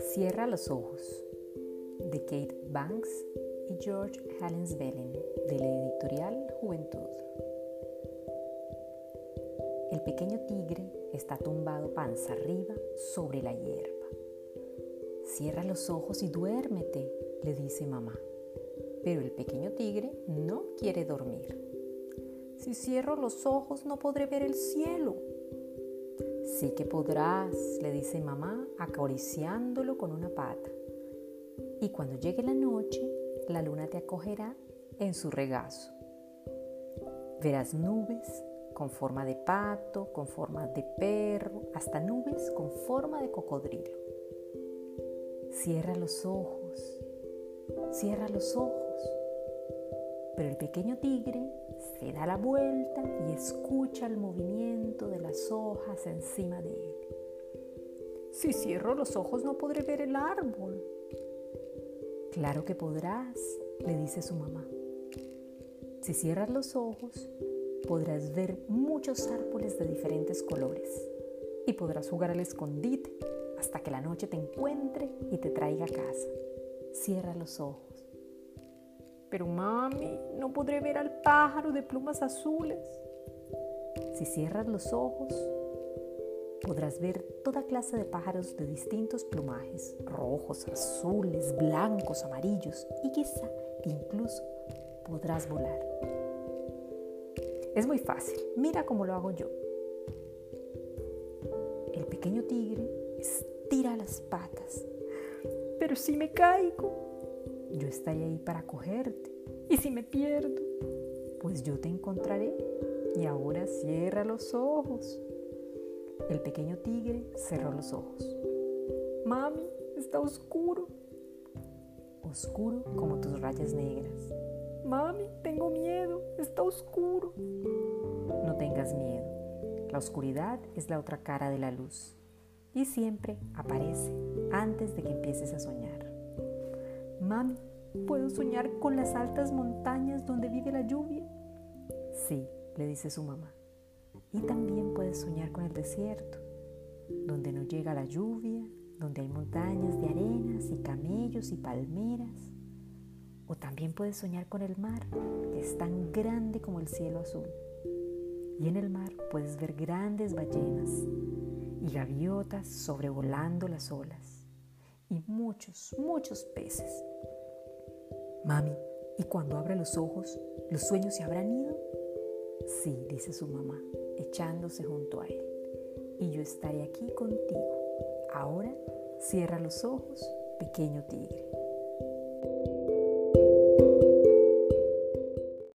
Cierra los ojos de Kate Banks y George Bellen de la editorial Juventud. El pequeño tigre está tumbado panza arriba sobre la hierba. Cierra los ojos y duérmete, le dice mamá. Pero el pequeño tigre no quiere dormir. Si cierro los ojos no podré ver el cielo, Sí que podrás, le dice mamá, acariciándolo con una pata. Y cuando llegue la noche, la luna te acogerá en su regazo. Verás nubes con forma de pato, con forma de perro, hasta nubes con forma de cocodrilo. Cierra los ojos, cierra los ojos. Pero el pequeño tigre se da la vuelta y escucha el movimiento de las hojas encima de él. Si cierro los ojos no podré ver el árbol. Claro que podrás, le dice su mamá. Si cierras los ojos, podrás ver muchos árboles de diferentes colores y podrás jugar al escondite hasta que la noche te encuentre y te traiga a casa. Cierra los ojos. Pero mami, no podré ver al pájaro de plumas azules. Si cierras los ojos, podrás ver toda clase de pájaros de distintos plumajes, rojos, azules, blancos, amarillos y quizá incluso podrás volar. Es muy fácil, mira cómo lo hago yo. El pequeño tigre estira las patas, pero si me caigo, yo estaré ahí para cogerte. Y si me pierdo, pues yo te encontraré. Y ahora cierra los ojos. El pequeño tigre cerró los ojos. Mami, está oscuro. Oscuro como tus rayas negras. Mami, tengo miedo, está oscuro. No tengas miedo. La oscuridad es la otra cara de la luz y siempre aparece antes de que empieces a soñar. Mami, ¿puedo soñar con las altas montañas donde vive la lluvia? Sí, le dice su mamá. Y también puedes soñar con el desierto, donde no llega la lluvia, donde hay montañas de arenas y camellos y palmeras. O también puedes soñar con el mar, que es tan grande como el cielo azul. Y en el mar puedes ver grandes ballenas y gaviotas sobrevolando las olas y muchos, muchos peces. Mami, ¿y cuando abre los ojos, los sueños se habrán ido? Sí, dice su mamá, echándose junto a él. Y yo estaré aquí contigo. Ahora cierra los ojos, pequeño tigre.